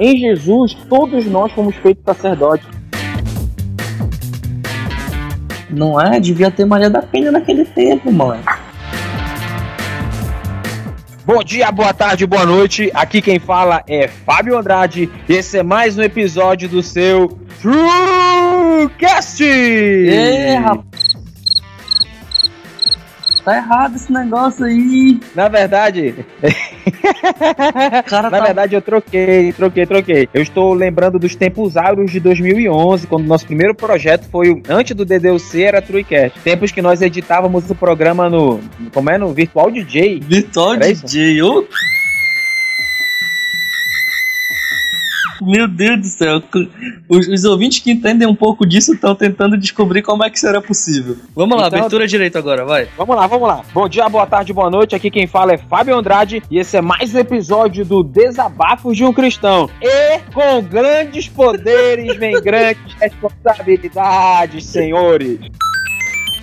Em Jesus, todos nós fomos feitos sacerdotes. Não é? Devia ter Maria da Penha naquele tempo, mano. Bom dia, boa tarde, boa noite. Aqui quem fala é Fábio Andrade. Esse é mais um episódio do seu TrueCast! É, rapaz. Tá errado esse negócio aí. Na verdade, Cara, na tá... verdade eu troquei, troquei, troquei. Eu estou lembrando dos tempos áureos de 2011, quando nosso primeiro projeto foi o- antes do DDUC era TrueCast. Tempos que nós editávamos o programa no, como é, no Virtual DJ. Virtual Era? DJ, ô. Meu Deus do céu. Os, os ouvintes que entendem um pouco disso estão tentando descobrir como é que será possível. Vamos lá, Então- abertura direita agora, vai. Vamos lá, vamos lá. Bom dia, boa tarde, boa noite. Aqui quem fala é Fábio Andrade e esse é mais um episódio do Desabafos de um Cristão. E com grandes poderes vem grandes responsabilidades, senhores.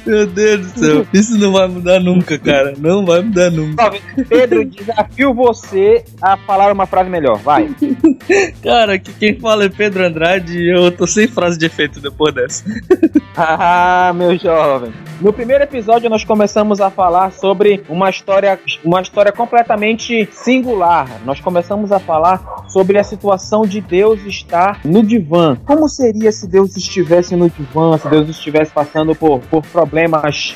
Meu Deus do céu. Isso não vai mudar nunca, cara. Não vai mudar nunca. Pedro, desafio você a falar uma frase melhor. Vai. Cara, aqui quem fala é Pedro Andrade e eu tô sem frase de efeito depois dessa. Ah, meu jovem. No primeiro episódio nós começamos a falar sobre uma história, uma história completamente singular. Nós começamos a falar sobre a situação de Deus estar no divã. Como seria se Deus estivesse no divã, se Deus estivesse passando por, por problemas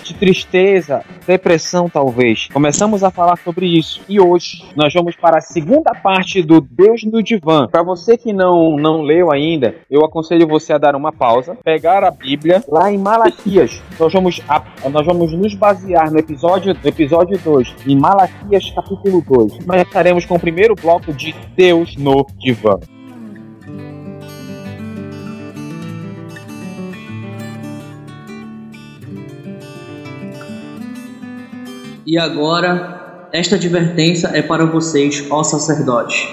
de tristeza, depressão talvez. Começamos a falar sobre isso. E hoje nós vamos para a segunda parte do Deus no divã. Para você que não não leu ainda, eu aconselho você a dar uma pausa, pegar a Bíblia lá em Malaquias. Nós vamos nós vamos nos basear no episódio no episódio 2, em Malaquias capítulo 2. Nós estaremos com o primeiro bloco de Deus no divã. E agora, esta advertência é para vocês, ó sacerdotes.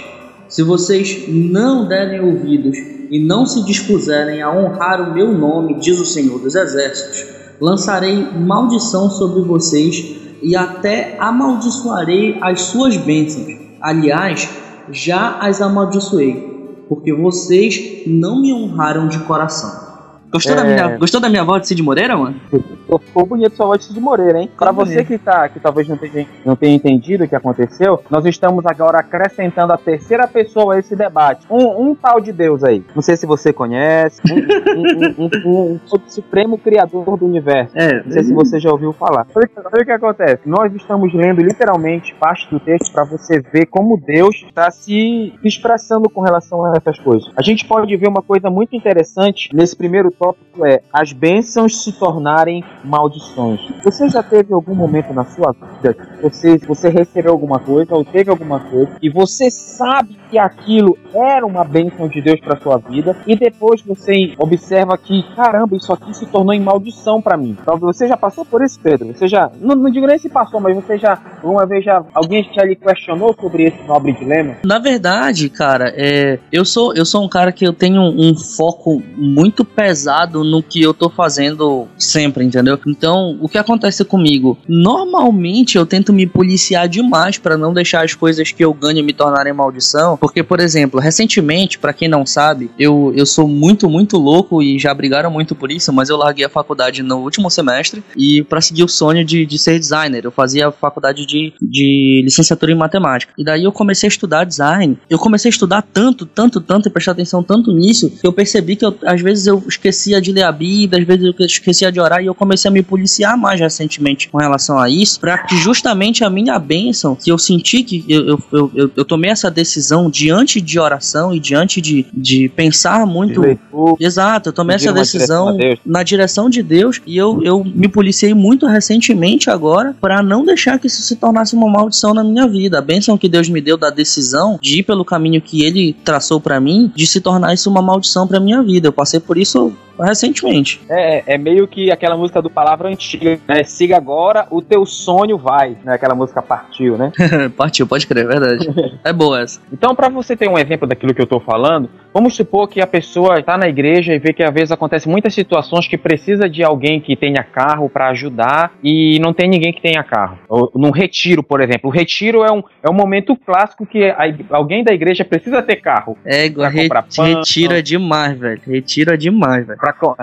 Se vocês não derem ouvidos e não se dispuserem a honrar o meu nome, diz o Senhor dos Exércitos, lançarei maldição sobre vocês e até amaldiçoarei as suas bênçãos. Aliás, já as amaldiçoei, porque vocês não me honraram de coração. Gostou, da, É. minha, gostou da minha voz de Cid Moreira, mano? Ficou- Ficou bonito sua voz de Moreira, hein? Para você que tá, que talvez não tenha, não tenha entendido o que aconteceu, nós estamos agora acrescentando a terceira pessoa a esse debate. Um, um tal de Deus aí. Não sei se você conhece. Um, um- um- um- um supremo criador do universo. É, Não sei se você já ouviu falar. Olha olha o que acontece. Nós estamos lendo literalmente parte do texto para você ver como Deus está se expressando com relação a essas coisas. A gente pode ver uma coisa muito interessante nesse primeiro tópico é as bênçãos se tornarem maldições. Você já teve algum momento na sua vida que você, você recebeu alguma coisa ou teve alguma coisa e você sabe que aquilo era uma bênção de Deus para sua vida e depois você observa que caramba isso aqui se tornou em maldição para mim. Talvez você já passou por isso, Pedro. Você já não, não digo nem se passou, mas você já uma vez já alguém já lhe questionou sobre esse nobre dilema? Na verdade, cara, é, eu sou eu sou um cara que eu tenho um foco muito pesado no que eu tô fazendo sempre, entendeu? Então, o que acontece comigo? Normalmente eu tento me policiar demais pra não deixar as coisas que eu ganho me tornarem maldição, porque por exemplo, recentemente, pra quem não sabe, eu eu sou muito muito louco e já brigaram muito por isso, mas eu larguei a faculdade no último semestre e pra seguir o sonho de, de ser designer, eu fazia a faculdade de, de licenciatura em matemática. E daí eu comecei a estudar design. Eu comecei a estudar tanto, tanto, tanto e prestar atenção tanto nisso que eu percebi que eu- às vezes eu esquecia de ler a Bíblia, às vezes eu esquecia de orar e eu comecei a me policiar mais recentemente com relação a isso, para que justamente a minha bênção, que eu senti que eu, eu, eu, eu, eu tomei essa decisão diante de oração e diante de, de pensar muito Leitura, Exato, eu tomei essa direção decisão Deus. na direção de Deus e eu, eu me policiei muito recentemente agora para não deixar que isso se tornasse uma maldição na minha vida. A bênção que Deus me deu da decisão de ir pelo caminho que Ele traçou para mim, de se tornar isso uma maldição para minha vida. Eu passei por isso recentemente. É, é meio que aquela música do Palavra Antiga, né? Siga agora, o teu sonho vai, né? Aquela música partiu, né? Partiu, pode crer, é verdade. É boa essa. Então, para você ter um exemplo daquilo que eu tô falando, vamos supor que a pessoa está na igreja e vê que às vezes acontece muitas situações que precisa de alguém que tenha carro para ajudar e não tem ninguém que tenha carro. Ou, num retiro, por exemplo. O retiro é um, é um momento clássico que a, alguém da igreja precisa ter carro. É, igual re, retira demais, velho. Retira demais, velho.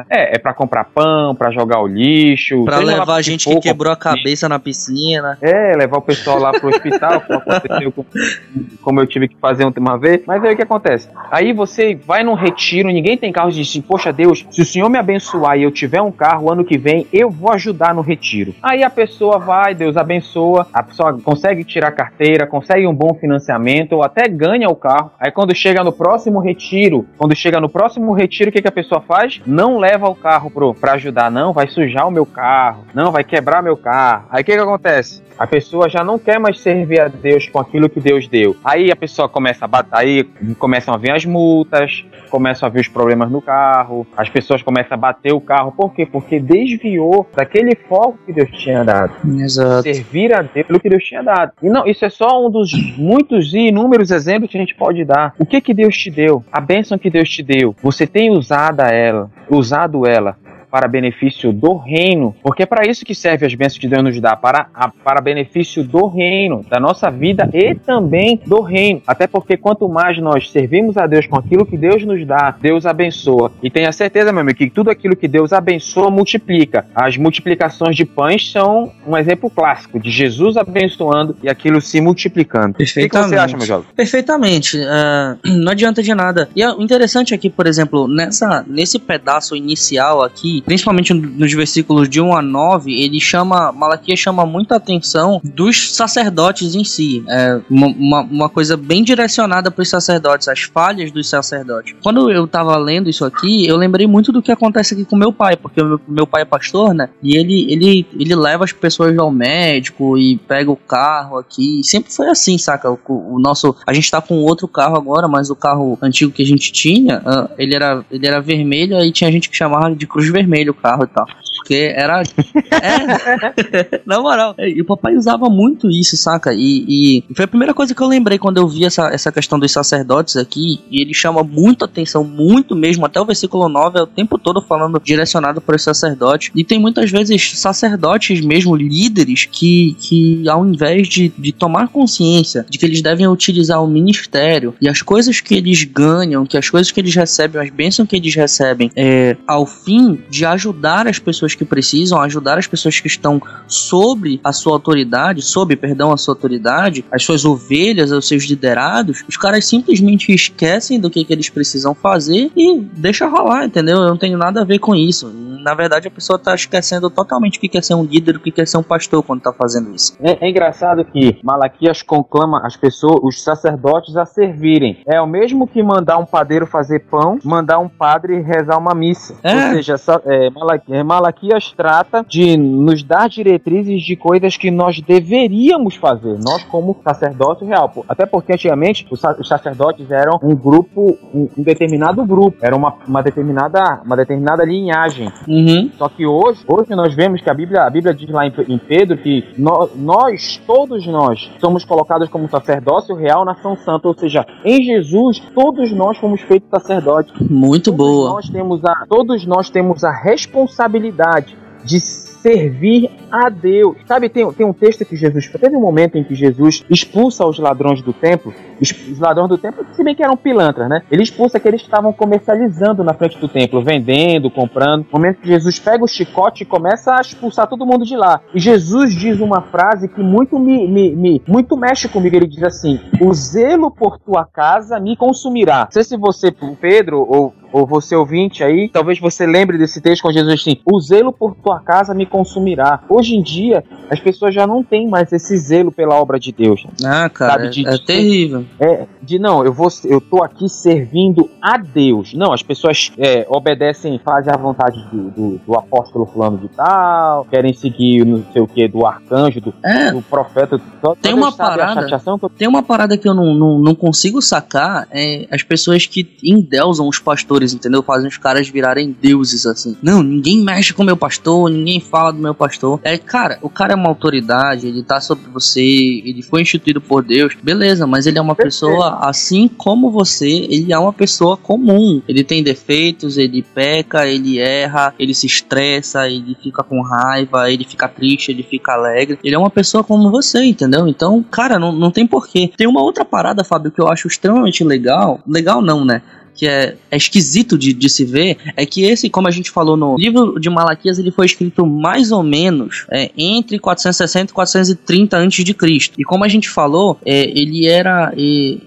É, é pra comprar pão, pra jogar o lixo. Pra levar a gente que quebrou a cabeça na piscina. É, levar o pessoal lá pro hospital, como aconteceu com, como eu tive que fazer uma vez. Mas aí o que acontece? Aí você vai num retiro, ninguém tem carro e diz assim, poxa Deus, se o Senhor me abençoar e eu tiver um carro ano que vem, eu vou ajudar no retiro. Aí a pessoa vai, Deus abençoa, a pessoa consegue tirar carteira, consegue um bom financiamento, ou até ganha o carro. Aí quando chega no próximo retiro, quando chega no próximo retiro, o que, que a pessoa faz? Não leva o carro pro, pra ajudar, não, vai sujar o meu carro, não, vai quebrar meu carro. Aí o que, que acontece? A pessoa já não quer mais servir a Deus com aquilo que Deus deu. Aí a pessoa começa a bater, aí começam a vir as multas, começam a vir os problemas no carro, as pessoas começam a bater o carro. Por quê? Porque desviou daquele foco que Deus tinha dado. Exato. Servir a Deus pelo que Deus tinha dado. E não, isso é só um dos muitos e inúmeros exemplos que a gente pode dar. O que que Deus te deu? A bênção que Deus te deu. Você tem usado ela, usado ela para benefício do reino, porque é para isso que serve as bênçãos que Deus nos dá, para, a, para benefício do reino, da nossa vida e também do reino. Até porque quanto mais nós servimos a Deus com aquilo que Deus nos dá, Deus abençoa. E tenha certeza, meu amigo, que tudo aquilo que Deus abençoa multiplica. As multiplicações de pães são um exemplo clássico de Jesus abençoando e aquilo se multiplicando. Perfeitamente. O que você acha, meu jovem? Perfeitamente. Uh, não adianta de nada. E o interessante aqui, por exemplo, nessa, nesse pedaço inicial aqui, principalmente nos versículos de 1 a 9, ele chama, Malaquias chama muita atenção dos sacerdotes em si. É uma, uma coisa bem direcionada para os sacerdotes, as falhas dos sacerdotes. Quando eu estava lendo isso aqui, eu lembrei muito do que acontece aqui com meu pai, porque meu, pai é pastor, né? E ele, ele, ele leva as pessoas ao médico e pega o carro aqui. Sempre foi assim, saca? O, o nosso. A gente tá com outro carro agora, mas o carro antigo que a gente tinha, uh, ele, era, ele era vermelho e tinha gente que chamava de cruz vermelha vermelho o carro e tal. Porque era. é, na moral. E o papai usava muito isso, saca? E, e, foi a primeira coisa que eu lembrei quando eu vi essa, essa questão dos sacerdotes aqui. E ele chama muito atenção, muito mesmo. Até o versículo 9 é o tempo todo falando direcionado para os sacerdotes. E tem muitas vezes sacerdotes mesmo, líderes, que, que ao invés de, de tomar consciência de que eles devem utilizar o ministério e as coisas que eles ganham, que as coisas que eles recebem, as bênçãos que eles recebem, é, ao fim de ajudar as pessoas que precisam, ajudar as pessoas que estão sobre a sua autoridade, sob, perdão, a sua autoridade, as suas ovelhas, os seus liderados, os caras simplesmente esquecem do que, que eles precisam fazer e deixa rolar, entendeu? Eu não tenho nada a ver com isso. Na verdade, a pessoa está esquecendo totalmente o que quer ser um líder, o que quer ser um pastor quando está fazendo isso. É, é, engraçado que Malaquias conclama as pessoas, os sacerdotes, a servirem. É o mesmo que mandar um padeiro fazer pão, mandar um padre rezar uma missa. É. Ou seja, é, é, Malaquias trata de nos dar diretrizes de coisas que nós deveríamos fazer, nós como sacerdote real. Até porque antigamente os sacerdotes eram um grupo, um, determinado grupo, era uma, uma, determinada, uma determinada linhagem. Uhum. Só que hoje, hoje nós vemos que a Bíblia, a Bíblia diz lá em, em Pedro que nós, nós, todos nós, somos colocados como sacerdócio real, nação santa. Ou seja, em Jesus, todos nós fomos feitos sacerdotes. Muito todos boa. Nós temos a, todos nós temos a responsabilidade de servir a Deus. Sabe, tem, tem um texto que Jesus. Teve um momento em que Jesus expulsa os ladrões do templo. Os ladrões do templo, se bem que eram pilantras, né? Ele expulsa que eles estavam comercializando na frente do templo, vendendo, comprando. No momento que Jesus pega o chicote e começa a expulsar todo mundo de lá. E Jesus diz uma frase que muito me, me, me muito mexe comigo. Ele diz assim: O zelo por tua casa me consumirá. Não sei se você, Pedro, ou ou você ouvinte aí, talvez você lembre desse texto com Jesus assim: O zelo por tua casa me consumirá. Hoje em dia, as pessoas já não têm mais esse zelo pela obra de Deus. Ah, cara? De, é, é terrível. É, de não, eu vou, eu tô aqui servindo a Deus. Não, as pessoas é, obedecem, fazem a vontade do, do, do, apóstolo fulano de tal, querem seguir não sei o que, do arcanjo, do, é. do profeta. tem uma parada, eu... tem uma parada que eu não, não, não consigo sacar, é as pessoas que endeusam os pastores, entendeu? Fazem os caras virarem deuses, assim. Não, ninguém mexe com meu pastor, ninguém fala do meu pastor. É, cara, o cara é uma autoridade, ele tá sobre você, ele foi instituído por Deus, beleza, mas ele é uma uma pessoa assim como você, ele é uma pessoa comum. Ele tem defeitos, ele peca, ele erra, ele se estressa, ele fica com raiva, ele fica triste, ele fica alegre. Ele é uma pessoa como você, entendeu? Então, cara, não, não tem porquê. Tem uma outra parada, Fábio, que eu acho extremamente legal. Legal não, né? Que é, é esquisito de, de, se ver é que esse, como a gente falou no livro de Malaquias, ele foi escrito mais ou menos é, entre 460 e 430 antes de Cristo. E como a gente falou, é, ele era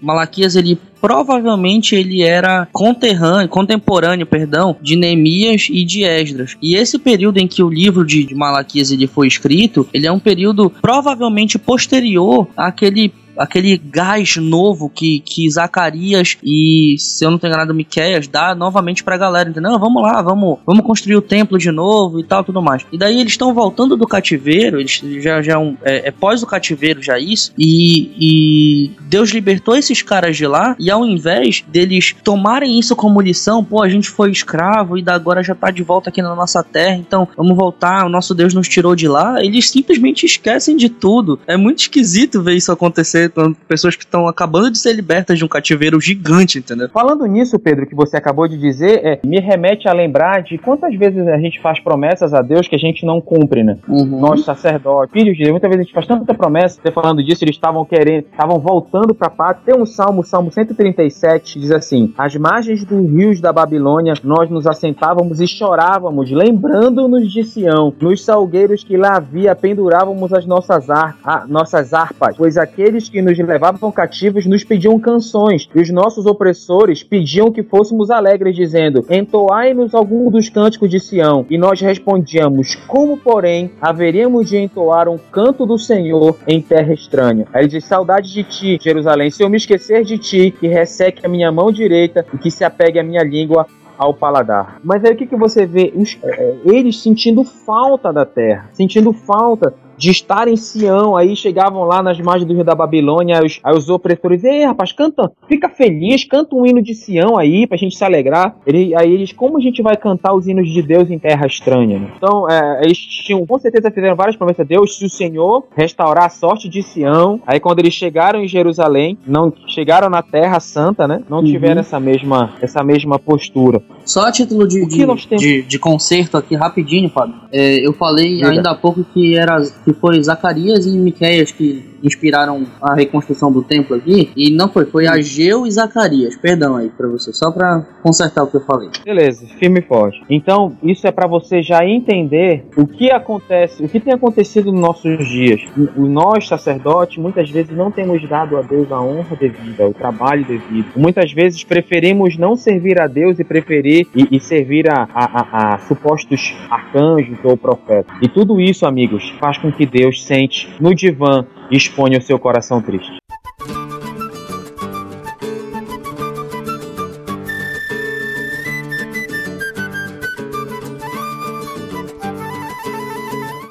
Malaquias ele provavelmente ele era conterrâneo, contemporâneo, perdão, de Neemias e de Esdras. E esse período em que o livro de, de Malaquias ele foi escrito, ele é um período provavelmente posterior àquele aquele gás novo que, que Zacarias e, se eu não tenho enganado, Miqueias dá novamente pra galera, entendeu? Não, vamos lá, vamos, vamos construir o templo de novo e tal, tudo mais. E daí eles estão voltando do cativeiro, eles já, já um, é, é, pós o cativeiro já isso, e, e Deus libertou esses caras de lá, e ao invés deles tomarem isso como lição, pô, a gente foi escravo e agora já tá de volta aqui na nossa terra, então vamos voltar, o nosso Deus nos tirou de lá, eles simplesmente esquecem de tudo. É muito esquisito ver isso acontecer pessoas que estão acabando de ser libertas de um cativeiro gigante, entendeu? Falando nisso, Pedro, que você acabou de dizer, é, me remete a lembrar de quantas vezes a gente faz promessas a Deus que a gente não cumpre, né? Uhum. Nós, sacerdotes, filhos de Deus, muitas vezes a gente faz tanta promessa, você falando disso, eles estavam querendo, estavam voltando para a pátria. Tem um salmo, Salmo 137, diz assim: Às margens dos rios da Babilônia, nós nos assentávamos e chorávamos, lembrando-nos de Sião, nos salgueiros que lá havia, pendurávamos as nossas, ar, a, nossas harpas, pois aqueles que que nos levavam cativos nos pediam canções, e os nossos opressores pediam que fôssemos alegres, dizendo: Entoai-nos algum dos cânticos de Sião. E nós respondíamos: Como, porém, haveríamos de entoar um canto do Senhor em terra estranha? Aí ele diz: Saudade de ti, Jerusalém, se eu me esquecer de ti, que resseque a minha mão direita e que se apegue a minha língua ao paladar. Mas aí o que, que você vê? Os, é, eles sentindo falta da terra, sentindo falta de estar em Sião, aí chegavam lá nas margens do rio da Babilônia, aí os, aí os opressores, ei rapaz, canta, fica feliz, canta um hino de Sião aí, pra gente se alegrar. Ele, aí eles, como a gente vai cantar os hinos de Deus em terra estranha? Né? Então, é, eles tinham, com certeza fizeram várias promessas a Deus, se o Senhor restaurar a sorte de Sião, aí quando eles chegaram em Jerusalém, não chegaram na terra santa, né, não uhum. tiveram essa mesma, essa mesma postura. Só a título de, de, de, de, conserto aqui, rapidinho, Fábio, é, eu falei ainda há pouco que era que foi Zacarias e Miqueias que inspiraram a reconstrução do templo aqui. E não foi, foi Ageu e Zacarias. Perdão aí pra você, só pra consertar o que eu falei. Beleza, firme e forte. Então, isso é para você já entender o que acontece, o que tem acontecido nos nossos dias. O nós, sacerdotes, muitas vezes não temos dado a Deus a honra devida, o trabalho devido. Muitas vezes preferimos não servir a Deus e preferir e, e servir a, a, a, a supostos arcanjos ou profetas. E tudo isso, amigos, faz com que Deus sente no divã e exponha o seu coração triste.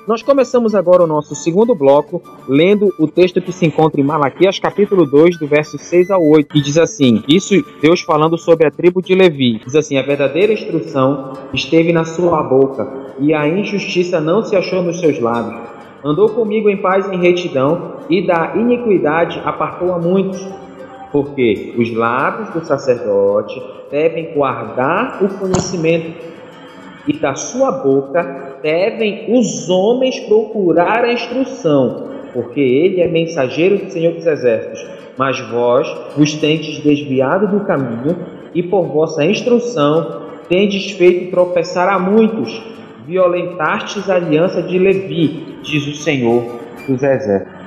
Nós começamos agora o nosso segundo bloco lendo o texto que se encontra em Malaquias capítulo 2, do verso 6 ao 8, que diz assim: Isso Deus falando sobre a tribo de Levi. Diz assim: A verdadeira instrução esteve na sua boca, e a injustiça não se achou nos seus lábios. Andou comigo em paz e em retidão, e da iniquidade apartou a muitos. Porque os lábios do sacerdote devem guardar o conhecimento, e da sua boca devem os homens procurar a instrução, porque ele é mensageiro do Senhor dos Exércitos. Mas vós vos tendes desviado do caminho, e por vossa instrução tendes feito tropeçar a muitos violentastes a aliança de Levi, diz o Senhor dos Exércitos.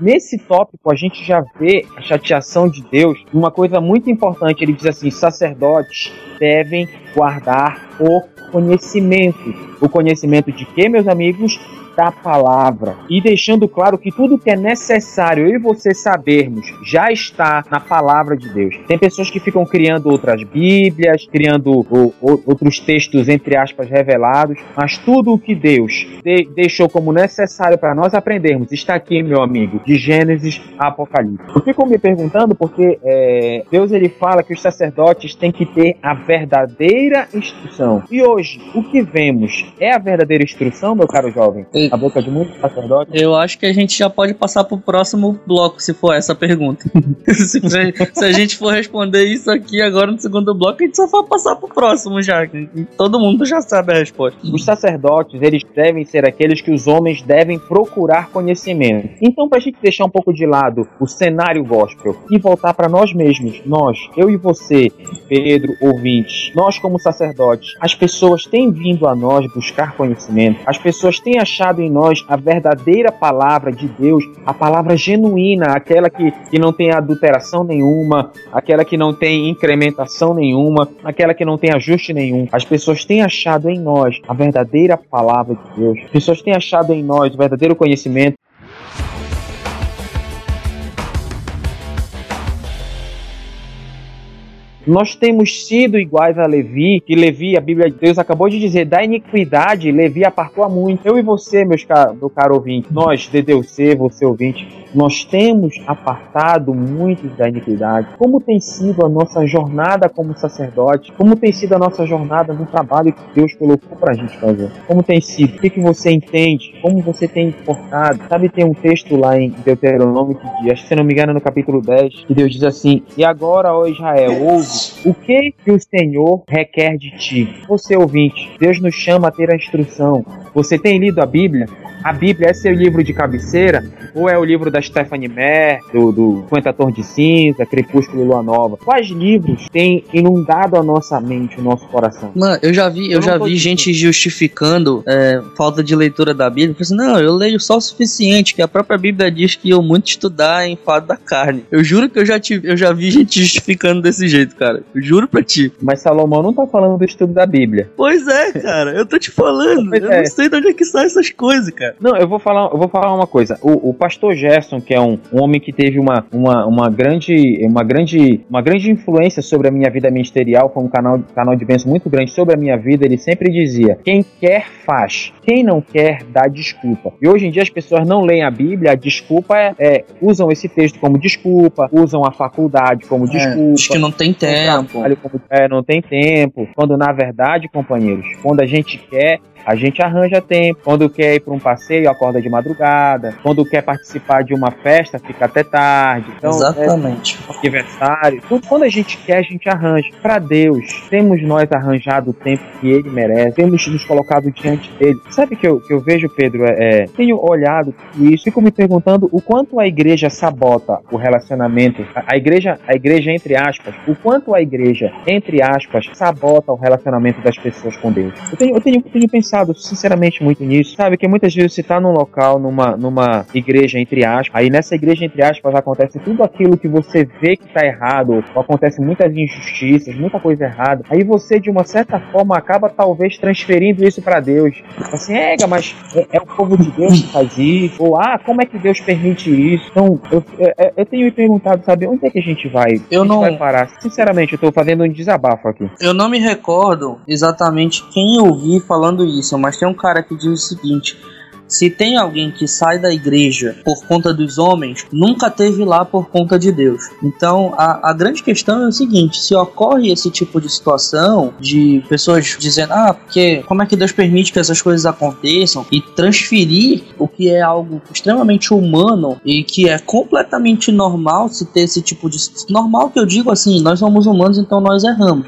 Nesse tópico, a gente já vê a chateação de Deus uma coisa muito importante. Ele diz assim: sacerdotes devem guardar o conhecimento. O conhecimento de quê, meus amigos? Da palavra e deixando claro que tudo que é necessário eu e você sabermos já está na palavra de Deus. Tem pessoas que ficam criando outras Bíblias, criando outros textos, entre aspas, revelados, mas tudo o que Deus de, deixou como necessário para nós aprendermos está aqui, meu amigo, de Gênesis a Apocalipse. Eu fico me perguntando porque é, Deus ele fala que os sacerdotes têm que ter a verdadeira instrução. E hoje, o que vemos é a verdadeira instrução, meu caro jovem? A boca de muitos sacerdotes? Eu acho que a gente já pode passar pro próximo bloco, se for essa pergunta. se, se, a gente for responder isso aqui agora no segundo bloco, a gente só vai passar pro próximo já. Todo mundo já sabe a resposta. Os sacerdotes, eles devem ser aqueles que os homens devem procurar conhecimento. Então, pra gente deixar um pouco de lado o cenário gospel e voltar para nós mesmos, nós, eu e você, Pedro, ouvintes, nós como sacerdotes, as pessoas têm vindo a nós buscar conhecimento, as pessoas têm achado em nós a verdadeira palavra de Deus, a palavra genuína, aquela que, que não tem adulteração nenhuma, aquela que não tem incrementação nenhuma, aquela que não tem ajuste nenhum. As pessoas têm achado em nós a verdadeira palavra de Deus, as pessoas têm achado em nós o verdadeiro conhecimento. Nós temos sido iguais a Levi, que Levi, a Bíblia de Deus acabou de dizer, da iniquidade, Levi apartou a muito. Eu e você, meus caro, meu caro ouvinte, nós, DDUC, você ouvinte, nós temos apartado muitos da iniquidade. Como tem sido a nossa jornada como sacerdote? Como tem sido a nossa jornada no trabalho que Deus colocou para a gente fazer? Como tem sido? O que, que você entende? Como você tem portado? Sabe, tem um texto lá em Deuteronômio que diz, se não me engano, no capítulo 10, que Deus diz assim: E agora, ó Israel, ouve o que, que o Senhor requer de ti. Você ouvinte, Deus nos chama a ter a instrução. Você tem lido a Bíblia? A Bíblia é seu livro de cabeceira? Ou é o livro da Stephanie Meyer, do, do Quentator de Cinza, Crepúsculo e Lua Nova? Quais livros têm inundado a nossa mente, o nosso coração? Mano, eu já vi, eu, eu já vi gente justificando é, falta de leitura da Bíblia. Eu assim, não, eu leio só o suficiente, que a própria Bíblia diz que eu muito estudar em fado da carne. Eu juro que eu já, tive, eu já vi gente justificando desse jeito, cara. Eu juro pra ti. Mas Salomão não tá falando do estudo da Bíblia. Pois é, cara. Eu tô te falando. Eu é. não sei de onde é que saem essas coisas, cara. Não, eu vou falar, eu vou falar uma coisa. O, o pastor Gerson, que é um, um, homem que teve uma, uma, uma, grande, uma, grande, uma grande influência sobre a minha vida ministerial, foi um canal, canal de bênção muito grande sobre a minha vida, ele sempre dizia: quem quer faz, quem não quer dá desculpa. E hoje em dia as pessoas não leem a Bíblia, a desculpa é, é usam esse texto como desculpa, usam a faculdade como é, desculpa. Diz que não tem tempo. Como, é, não tem tempo. Quando na verdade, companheiros, quando a gente quer, a gente arranja tempo. Quando quer ir para um passeio, acorda de madrugada. Quando quer participar de uma festa, fica até tarde. Então, Exatamente. É, aniversário. Tudo, quando a gente quer, a gente arranja. Para Deus, temos nós arranjado o tempo que Ele merece. Temos nos colocado diante dele. Sabe que eu, que eu vejo, Pedro? É, é tenho olhado isso. Fico me perguntando o quanto a igreja sabota o relacionamento. A, a igreja, a igreja entre aspas, o quanto a igreja entre aspas sabota o relacionamento das pessoas com Deus. Eu tenho, eu tenho, eu tenho pensado pensado sinceramente muito nisso, sabe? Que muitas vezes você tá num local, numa, numa igreja, entre aspas, aí nessa igreja, entre aspas, acontece tudo aquilo que você vê que tá errado, acontece muitas injustiças, muita coisa errada. Aí você, de uma certa forma, acaba talvez transferindo isso para Deus. Assim, é, mas é, é, o povo de Deus que faz isso, ou ah, como é que Deus permite isso? Então, eu, eu, eu tenho me perguntado, sabe, onde é que a gente vai? Eu não. vai parar? Sinceramente, eu tô fazendo um desabafo aqui. Eu não me recordo exatamente quem eu vi falando isso isso, mas tem um cara que diz o seguinte: se tem alguém que sai da igreja por conta dos homens, nunca teve lá por conta de Deus. Então a, a grande questão é o seguinte: se ocorre esse tipo de situação de pessoas dizendo, ah, porque como é que Deus permite que essas coisas aconteçam e transferir o que é algo extremamente humano e que é completamente normal se ter esse tipo de. Normal que eu digo assim, nós somos humanos, então nós erramos.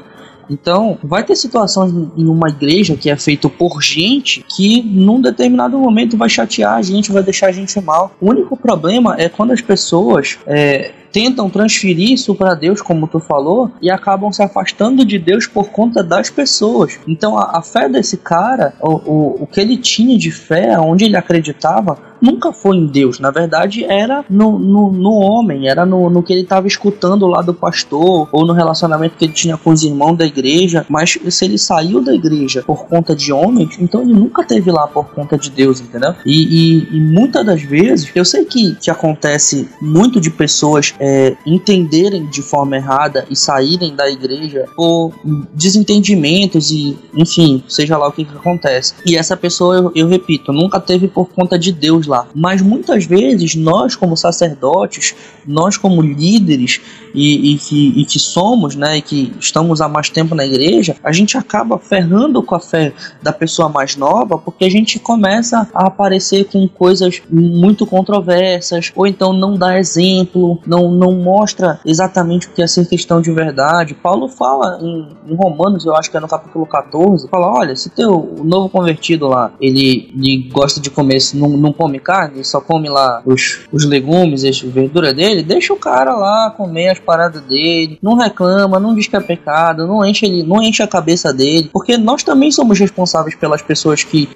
Então, vai ter situações em uma igreja que é feito por gente que num determinado momento vai chatear a gente, vai deixar a gente mal. O único problema é quando as pessoas é, tentam transferir isso para Deus, como tu falou, e acabam se afastando de Deus por conta das pessoas. Então a, a fé desse cara, o, o, o que ele tinha de fé, onde ele acreditava, nunca foi em Deus, na verdade era no, no, no homem, era no, no que ele estava escutando lá do pastor, ou no relacionamento que ele tinha com os irmãos da igreja, mas se ele saiu da igreja por conta de homens, então ele nunca teve lá por conta de Deus, entendeu? E, e, e muitas das vezes, eu sei que, que acontece muito de pessoas é, entenderem de forma errada e saírem da igreja por desentendimentos e, enfim, seja lá o que, que acontece. E essa pessoa, eu, eu repito, nunca teve por conta de Deus lá. Mas muitas vezes nós, como sacerdotes, nós como líderes e, e, que, e que somos, né, e que estamos há mais tempo na igreja, a gente acaba ferrando com a fé da pessoa mais nova porque a gente começa a aparecer com coisas muito controversas ou então não dá exemplo, não, não mostra exatamente o que é ser cristão de verdade. Paulo fala em, em Romanos, eu acho que é no capítulo 14, fala, olha, se teu novo convertido lá, ele, ele gosta de comer, não, não come carne, só come lá os, os legumes, as verduras dele, deixa o cara lá comer as paradas dele, não reclama, não diz que é pecado, não enche, ele, não enche a cabeça dele, porque nós também somos responsáveis pelas pessoas que,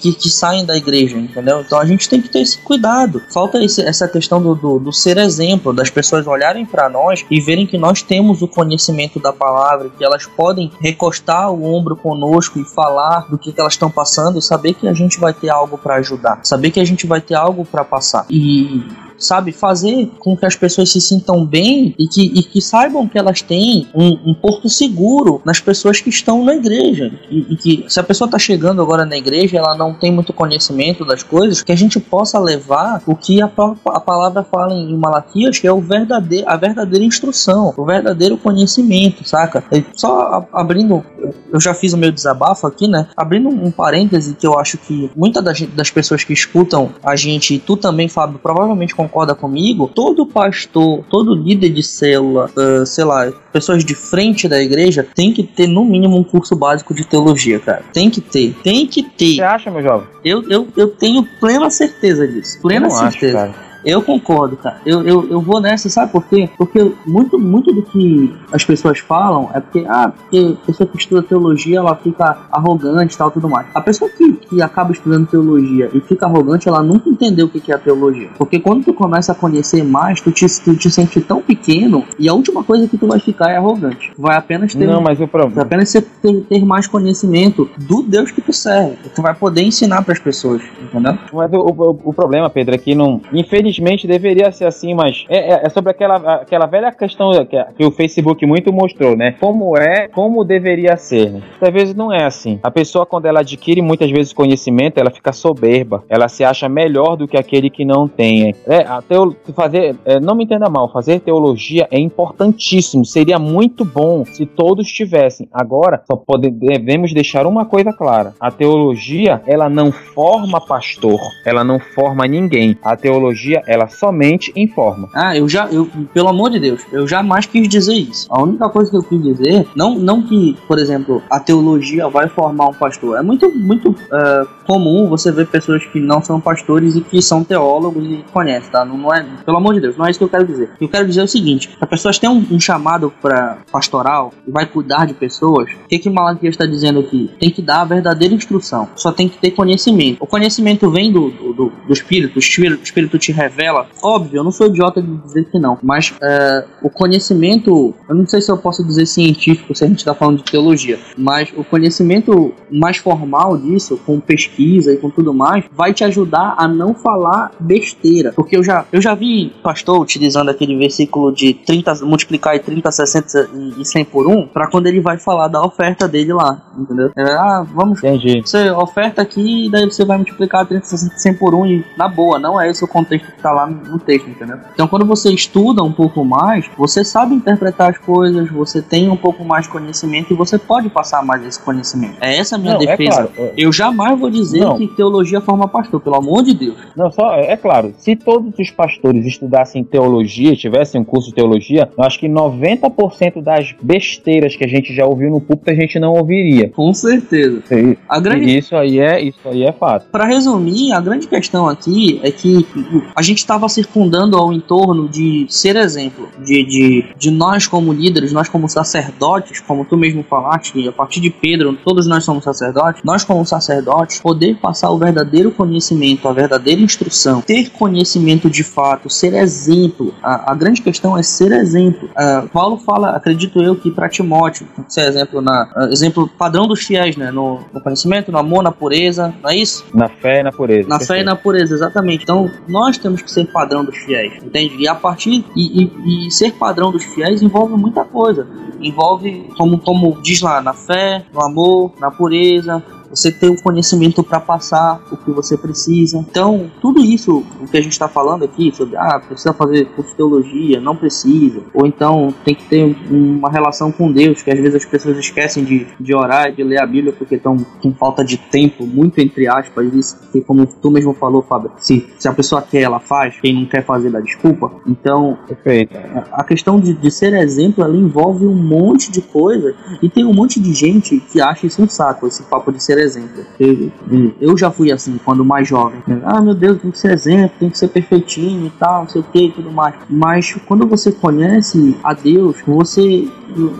que, que saem da igreja, entendeu? Então a gente tem que ter esse cuidado. Falta esse, essa questão do, do, do ser exemplo, das pessoas olharem para nós e verem que nós temos o conhecimento da palavra, que elas podem recostar o ombro conosco e falar do que, que elas estão passando, saber que a gente vai ter algo para ajudar, saber que a gente vai ter algo para passar. E sabe? Fazer com que as pessoas se sintam bem e que, e que saibam que elas têm um, um porto seguro nas pessoas que estão na igreja. E, e que se a pessoa está chegando agora na igreja, ela não tem muito conhecimento das coisas, que a gente possa levar o que a, a palavra fala em Malaquias, que é o verdadeiro, a verdadeira instrução, o verdadeiro conhecimento, saca? E só abrindo, eu já fiz o meu desabafo aqui, né? Abrindo um parêntese que eu acho que muitas das, das pessoas que escutam a gente, e tu também, Fábio, provavelmente concorda comigo, todo pastor, todo líder de célula, uh, sei lá, pessoas de frente da igreja, tem que ter no mínimo um curso básico de teologia, cara. Tem que ter, tem que ter. Você acha, meu jovem? Eu, eu, eu tenho plena certeza disso. Plena certeza. Acho, eu concordo, cara. Eu, eu, eu vou nessa, sabe por quê? Porque muito, muito do que as pessoas falam é porque, ah, porque a pessoa que estuda teologia, ela fica arrogante e tal, tudo mais. A pessoa que, que acaba estudando teologia e fica arrogante, ela nunca entendeu o que é a teologia. Porque quando tu começa a conhecer mais, tu te, tu te sente tão pequeno e a última coisa que tu vai ficar é arrogante. vai apenas ter... Não, mas o problema... Vai apenas ter, ter mais conhecimento do Deus que tu serve. Tu vai poder ensinar para as pessoas, entendeu? Mas o, o, o problema, Pedro, é que não... Infelizmente infelizmente deveria ser assim, mas é, é, é sobre aquela, aquela velha questão que, que, o Facebook muito mostrou, né? Como é, como deveria ser, né? Às vezes não é assim. A pessoa, quando ela adquire muitas vezes conhecimento, ela fica soberba. Ela se acha melhor do que aquele que não tem. É, teo, fazer, é, não me entenda mal, fazer teologia é importantíssimo. Seria muito bom se todos tivessem. Agora, só pode, devemos deixar uma coisa clara: a teologia, ela não forma pastor, ela não forma ninguém. A teologia ela somente informa. Ah, eu já, eu, pelo amor de Deus, eu jamais quis dizer isso. A única coisa que eu quis dizer, não, não que, por exemplo, a teologia vai formar um pastor. É muito, muito uh, comum você ver pessoas que não são pastores e que são teólogos e conhecem, tá? Não, não, é, pelo amor de Deus, não é isso que eu quero dizer. Eu quero dizer o seguinte: as pessoas têm um, um chamado para pastoral e vai cuidar de pessoas. O que que Malaquias está dizendo aqui? Tem que dar a verdadeira instrução. Só tem que ter conhecimento. O conhecimento vem do, do, do Espírito. O Espírito, o Espírito te revela revela. Óbvio, eu não sou idiota de dizer que não, mas é, o conhecimento, eu não sei se eu posso dizer científico se a gente está falando de teologia, mas o conhecimento mais formal disso, com pesquisa e com tudo mais, vai te ajudar a não falar besteira. Porque eu já, eu já vi pastor utilizando aquele versículo de 30, multiplicar 30, 60 e 100 por 1, para quando ele vai falar da oferta dele lá, entendeu? É, ah, vamos. Entendi. Você oferta aqui e daí você vai multiplicar 30, 60 100 por 1 e na boa, não é esse o contexto tá lá no texto, entendeu? Então, quando você estuda um pouco mais, você sabe interpretar as coisas, você tem um pouco mais de conhecimento e você pode passar mais esse conhecimento. É essa a minha não, é defesa. É claro. Eu jamais vou dizer não. que teologia forma pastor, pelo amor de Deus. Não, só é, é claro, se todos os pastores estudassem teologia, tivessem um curso de teologia, eu acho que 90% das besteiras que a gente já ouviu no púlpito a gente não ouviria. Com certeza. Sim. A grande... Isso aí é, isso aí é fato. Para resumir, a grande questão aqui é que a gente gente estava circundando ao entorno de ser exemplo, de, de, de nós como líderes, nós como sacerdotes, como tu mesmo falaste, a partir de Pedro, todos nós somos sacerdotes, nós como sacerdotes, poder passar o verdadeiro conhecimento, a verdadeira instrução, ter conhecimento de fato, ser exemplo. A, a grande questão é ser exemplo. Uh, Paulo fala, acredito eu, que para Timóteo, ser exemplo na uh, exemplo padrão dos fiéis, né, no, no, conhecimento, no amor, na pureza, não é isso? Na fé e na pureza. Na fé e na pureza, exatamente. Então, nós temos que ser padrão dos fiéis, entende? E a partir e, e, e, ser padrão dos fiéis envolve muita coisa. Envolve, como, como diz lá, na fé, no amor, na pureza, você ter o conhecimento para passar o que você precisa. Então, tudo isso, o que a gente está falando aqui, sobre, ah, precisa fazer curso de teologia, não precisa, ou então tem que ter uma relação com Deus, que às vezes as pessoas esquecem de, de orar e de ler a Bíblia porque estão com falta de tempo, muito entre aspas, isso, que como tu mesmo falou, Fábio, se, se a pessoa quer, ela faz, quem não quer fazer, dá desculpa. Então, Perfeito. a questão de, de ser exemplo, ela envolve um monte de coisa e tem um monte de gente que acha isso um saco, esse papo de ser exemplo. Eu, eu já fui assim, quando mais jovem. Ah, meu Deus, tem que ser exemplo, tem que ser perfeitinho e tal, não sei o que e tudo mais. Mas quando você conhece a Deus, você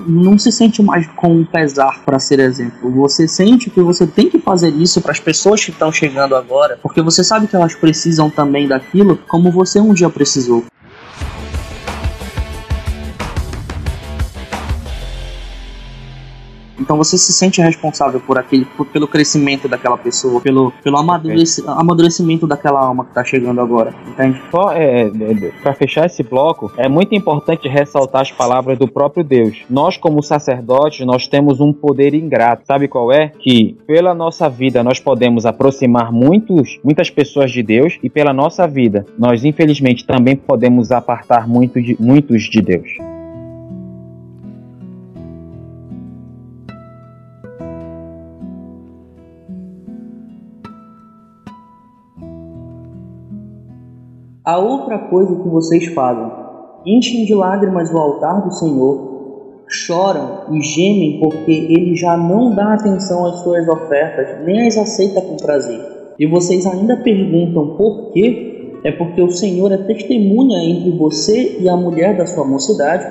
não se sente mais com um pesar para ser exemplo. Você sente que você tem que fazer isso para as pessoas que estão chegando agora, porque você sabe que elas precisam também daquilo, como você um dia precisou. Então você se sente responsável por aquele, por, pelo crescimento daquela pessoa, pelo, pelo amadureci, amadurecimento daquela alma que está chegando agora, entende? Só é, é, é para fechar esse bloco, é muito importante ressaltar as palavras do próprio Deus. Nós, como sacerdotes, nós temos um poder ingrato. Sabe qual é? Que pela nossa vida nós podemos aproximar muitos, muitas pessoas de Deus e pela nossa vida nós, infelizmente, também podemos apartar muito de, muitos de Deus. A outra coisa que vocês fazem, enchem de lágrimas o altar do Senhor, choram e gemem porque ele já não dá atenção às suas ofertas, nem as aceita com prazer. E vocês ainda perguntam por quê? É porque o Senhor é testemunha entre você e a mulher da sua mocidade,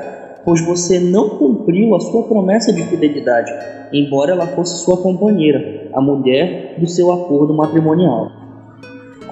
pois você não cumpriu a sua promessa de fidelidade, embora ela fosse sua companheira, a mulher do seu acordo matrimonial.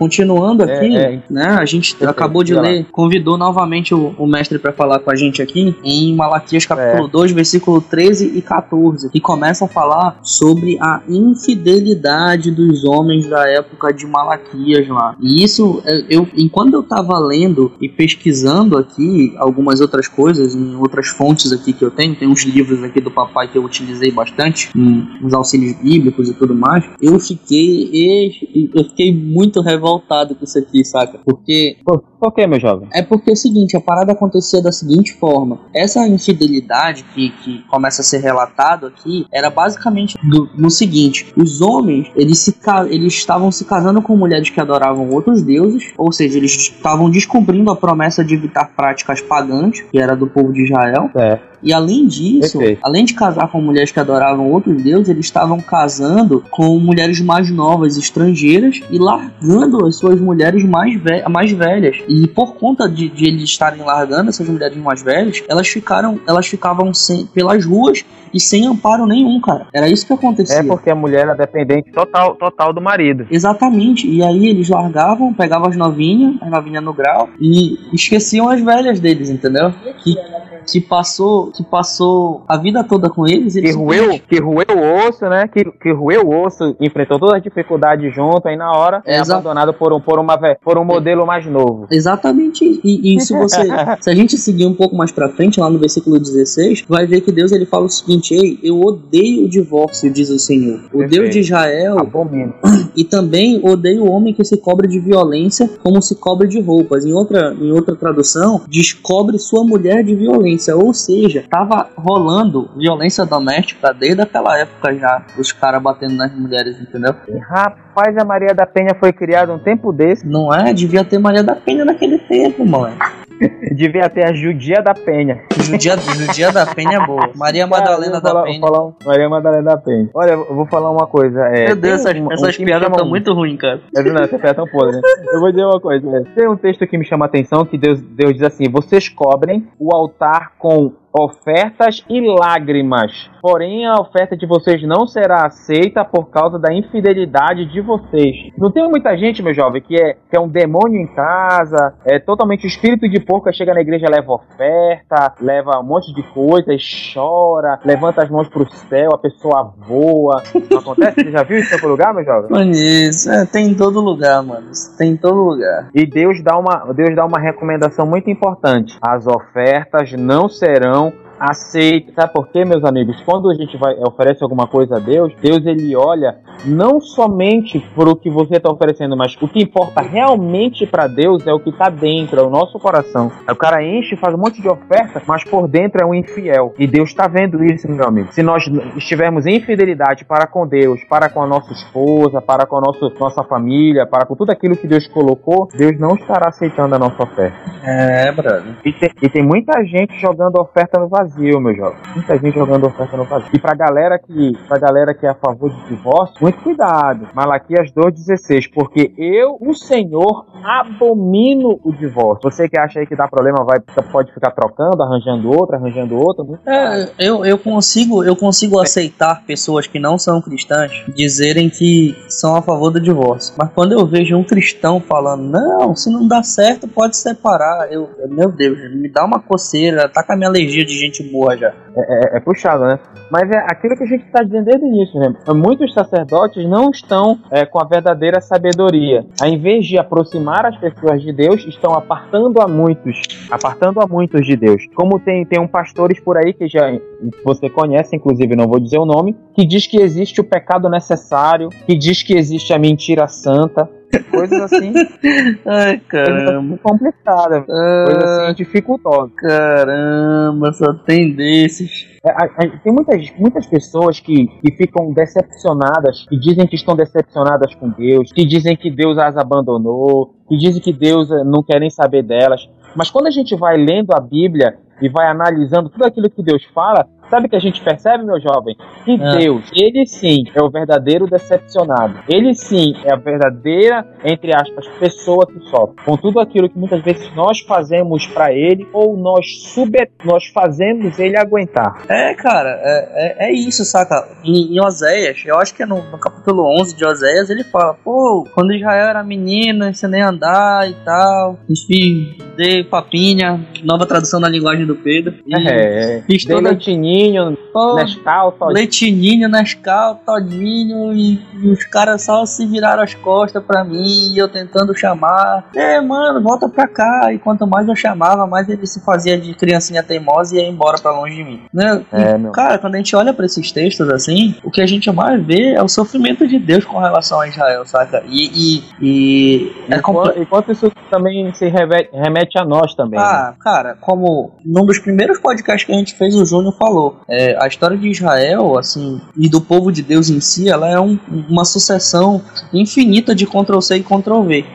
Continuando é, aqui, é, é. né? A gente acabou de ler, convidou novamente o, o mestre para falar com a gente aqui em Malaquias capítulo 2, é. versículo 13 e 14, que começa a falar sobre a infidelidade dos homens da época de Malaquias lá. E isso, eu, enquanto eu tava lendo e pesquisando aqui algumas outras coisas, em outras fontes aqui que eu tenho, tem uns livros aqui do papai que eu utilizei bastante, uns auxílios bíblicos e tudo mais, eu fiquei, eu fiquei muito revoltado revoltado com isso aqui, saca? Porque. Por, por que, meu jovem? É porque é o seguinte, a parada acontecia da seguinte forma: essa infidelidade que, que começa a ser relatado aqui era basicamente do, no seguinte: os homens eles, se, eles estavam se casando com mulheres que adoravam outros deuses, ou seja, eles estavam descumprindo a promessa de evitar práticas pagãs, que era do povo de Israel. É. E além disso, Perfeito. além de casar com mulheres que adoravam outros deuses, eles estavam casando com mulheres mais novas, estrangeiras, e largando as suas mulheres mais, ve mais velhas. E por conta de, de, eles estarem largando essas mulheres mais velhas, elas ficaram, elas ficavam sem, pelas ruas e sem amparo nenhum, cara. Era isso que acontecia. É porque a mulher era dependente total, total do marido. Exatamente. E aí eles largavam, pegavam as novinhas, as novinhas no grau, e esqueciam as velhas deles, entendeu? Que, que passou, que passou a vida toda com eles. eles que, rueu, que rueu o osso, né? Que, que rueu o osso, enfrentou todas as dificuldades junto, aí na hora é abandonado por um, por, uma, por um modelo mais novo. Exatamente. E, e se você. se a gente seguir um pouco mais pra frente, lá no versículo 16, vai ver que Deus ele fala o seguinte: Ei, eu odeio o divórcio, diz o Senhor. O Perfeito. Deus de Israel. Abomino. E também odeio o homem que se cobre de violência como se cobre de roupas. Em outra, em outra tradução, descobre sua mulher de violência. Ou seja, tava rolando violência doméstica desde aquela época já. Os caras batendo nas mulheres, entendeu? Rapaz, a Maria da Penha foi criada um tempo desse. Não é? Devia ter Maria da Penha naquele tempo, mano. Devia ter a Judia da Penha. Judia, Judia da Penha é boa. Maria Madalena da Penha. Falar, Maria Madalena da Penha. Olha, eu vou falar uma coisa. É, Meu Deus, essas, um, essas um piadas estão muito ruins, cara. É verdade, essas piadas estão podres, né? Eu vou dizer uma coisa. É, tem um texto que me chama a atenção que Deus, Deus diz assim: Vocês cobrem o altar com ofertas e lágrimas. Porém, a oferta de vocês não será aceita por causa da infidelidade de vocês. Não tem muita gente, meu jovem, que é, que é um demônio em casa, é totalmente espírito de porco, chega na igreja, leva oferta, leva um monte de coisas, chora, levanta as mãos pro céu, a pessoa voa. Não acontece? Você já viu isso em algum lugar, meu jovem? Mano, isso é, tem em todo lugar, mano. Isso tem em todo lugar. E Deus dá uma, Deus dá uma recomendação muito importante. As ofertas não serão aceita. Sabe por quê, meus amigos? Quando a gente vai oferece alguma coisa a Deus, Deus ele olha não somente por o que você está oferecendo, mas o que importa realmente para Deus é o que está dentro, é o nosso coração. o cara enche, faz um monte de oferta, mas por dentro é um infiel. E Deus está vendo isso, meu amigo. Se nós estivermos em fidelidade para com Deus, para com a nossa esposa, para com a nossa, nossa família, para com tudo aquilo que Deus colocou, Deus não estará aceitando a nossa oferta. É, brother. E tem, e tem muita gente jogando oferta no vazio, meu jovem. Muita gente jogando oferta no vazio. E pra galera que, pra galera que é a favor de divórcio, muito cuidado. Malaquias 2,16. Porque eu, o Senhor, abomino o divórcio. Você que acha aí que dá problema, vai, pode ficar trocando, arranjando outra, arranjando outra. É, eu, eu consigo, eu consigo aceitar pessoas que não são cristãs dizerem que são a favor do divórcio. Mas quando eu vejo um cristão falando, não, se não dá certo, pode separar. Eu, meu Deus, me dá uma coceira, tá com a minha alergia de gente boa já. É, é, é puxado, né? Mas é aquilo que a gente está dizendo desde o início, né? Muitos sacerdotes não estão é, com a verdadeira sabedoria. Ao invés de aproximar as pessoas de Deus, estão apartando a muitos, apartando a muitos de Deus. Como tem, tem um pastores por aí que já você conhece, inclusive não vou dizer o nome, que diz que existe o pecado necessário, que diz que existe a mentira santa, coisas assim. Ai, caramba. Complicada. Coisa assim dificultosa. Caramba, só tem desses. É, tem muitas, muitas pessoas que, que ficam decepcionadas, que dizem que estão decepcionadas com Deus, que dizem que Deus as abandonou, que dizem que Deus eh, não quer nem saber delas. Mas quando a gente vai lendo a Bíblia e vai analisando tudo aquilo que Deus fala, Sabe que a gente percebe, meu jovem? Que é. Deus, ele sim é o verdadeiro decepcionado. Ele sim é a verdadeira, entre aspas, pessoa que sofre. Com tudo aquilo que muitas vezes nós fazemos para ele ou nós sub nós fazemos ele aguentar. É, cara, é, é, é isso, saca? Em, em Oséias, eu acho que é no, no, capítulo 11 de Oséias, ele fala: pô, quando Israel era menina, ensinei a andar e tal, enfim, dei papinha, nova tradução da linguagem do Pedro. E é, fiz toda... Leitinho, oh, Nescau, Todinho. Leitinho, Nescau, Todinho, e, e os caras só se viraram as costas pra mim, e eu tentando chamar. É, mano, volta pra cá. E quanto mais eu chamava, mais ele se fazia de criancinha teimosa e ia embora pra longe de mim. Né? É, e, cara, quando a gente olha pra esses textos assim, o que a gente mais vê é o sofrimento de Deus com relação a Israel, saca? E. e, e é enquanto, enquanto isso também se remete, remete a nós também. Ah, né? cara, como num dos primeiros podcasts que a gente fez, o Júnior falou é, a história de Israel, assim, e do povo de Deus em si, ela é um, uma sucessão infinita de Ctrl-C e Ctrl-V.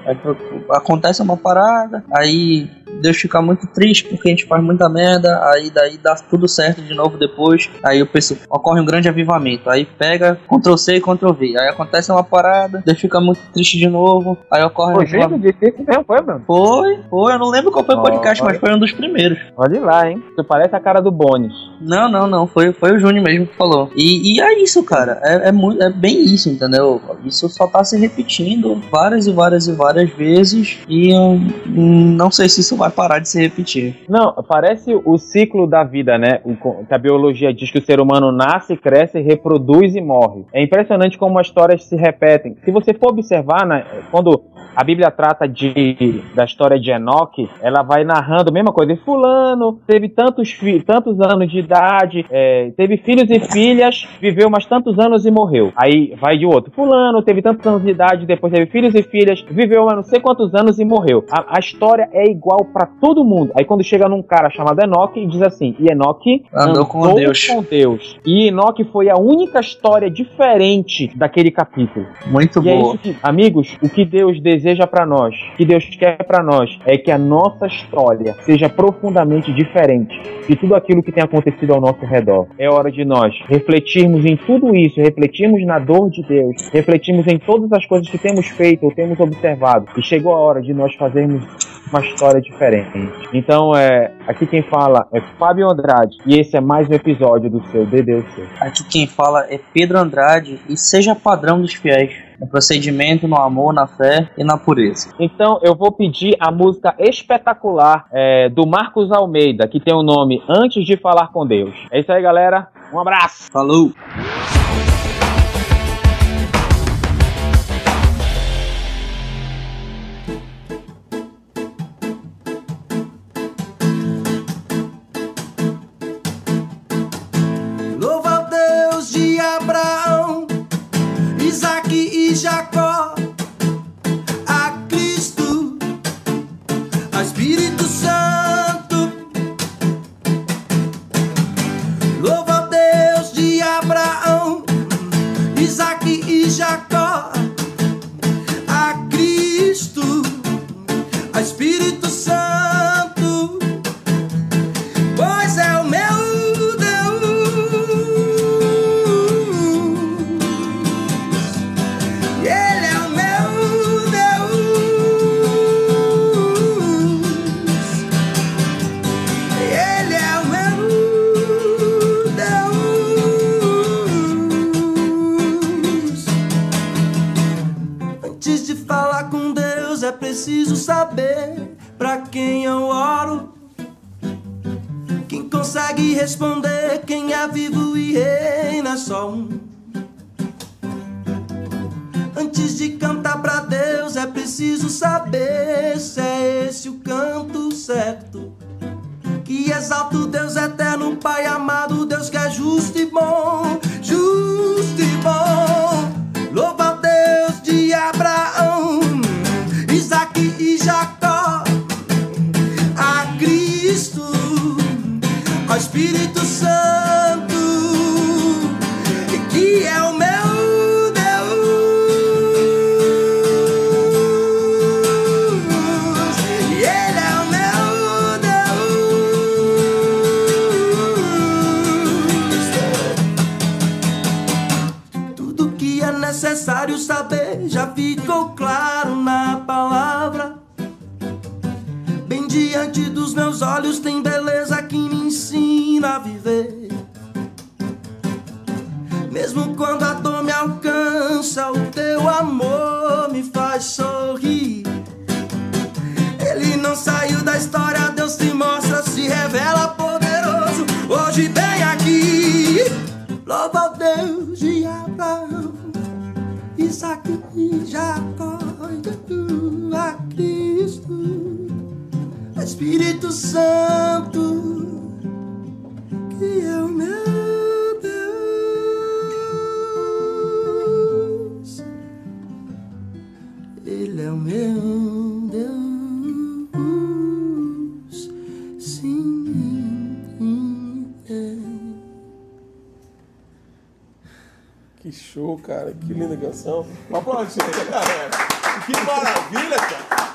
Acontece uma parada, aí Deus fica muito triste porque a gente faz muita merda, aí daí dá tudo certo de novo depois, aí o pessoal ocorre um grande avivamento, aí pega Ctrl C e Ctrl V, aí acontece uma parada, Deus fica muito triste de novo, aí ocorre Foi um avivamento. difícil mesmo, foi, mano? Foi, foi, eu não lembro qual foi o podcast, mas foi um dos primeiros. Olha lá, hein? Tu parece a cara do Bones. Não, não, não, foi, foi o Júnior mesmo que falou. E, e é isso, cara, é, é, muito, é bem isso, entendeu? Isso só tá se repetindo várias e várias e várias vezes, e eu não sei se isso vai parar de se repetir. Não, parece o ciclo da vida, né? O, que a biologia diz que o ser humano nasce, cresce, reproduz e morre. É impressionante como as histórias se repetem. Se você for observar, né, quando a Bíblia trata de, da história de Enoque, ela vai narrando a mesma coisa. E fulano teve tantos, tantos anos de idade, é, teve filhos e filhas, viveu mais tantos anos e morreu. Aí vai de outro. Fulano teve tantos anos de idade, depois teve filhos e filhas, viveu não sei quantos anos e morreu. A, a história é igual para todo mundo. Aí quando chega num cara chamado Enoque e diz assim, e Enoque andou, andou com, Deus. com Deus. E Enoque foi a única história diferente daquele capítulo. Muito e é boa. É que, amigos, o que Deus deseja deseja para nós, que Deus quer para nós, é que a nossa história seja profundamente diferente de tudo aquilo que tem acontecido ao nosso redor. É hora de nós refletirmos em tudo isso, refletirmos na dor de Deus, refletirmos em todas as coisas que temos feito ou temos observado. E chegou a hora de nós fazermos uma história diferente. Então, é, aqui quem fala é Fábio Andrade e esse é mais um episódio do seu DDC. Aqui quem fala é Pedro Andrade e seja padrão dos fiéis no procedimento, no amor, na fé e na pureza. Então eu vou pedir a música espetacular é, do Marcos Almeida, que tem o nome Antes de Falar com Deus. É isso aí, galera. Um abraço. Falou. Isaac e Jacó. responder. Que show, cara. Que linda canção. Uma aplauso, cara. Que maravilha, cara.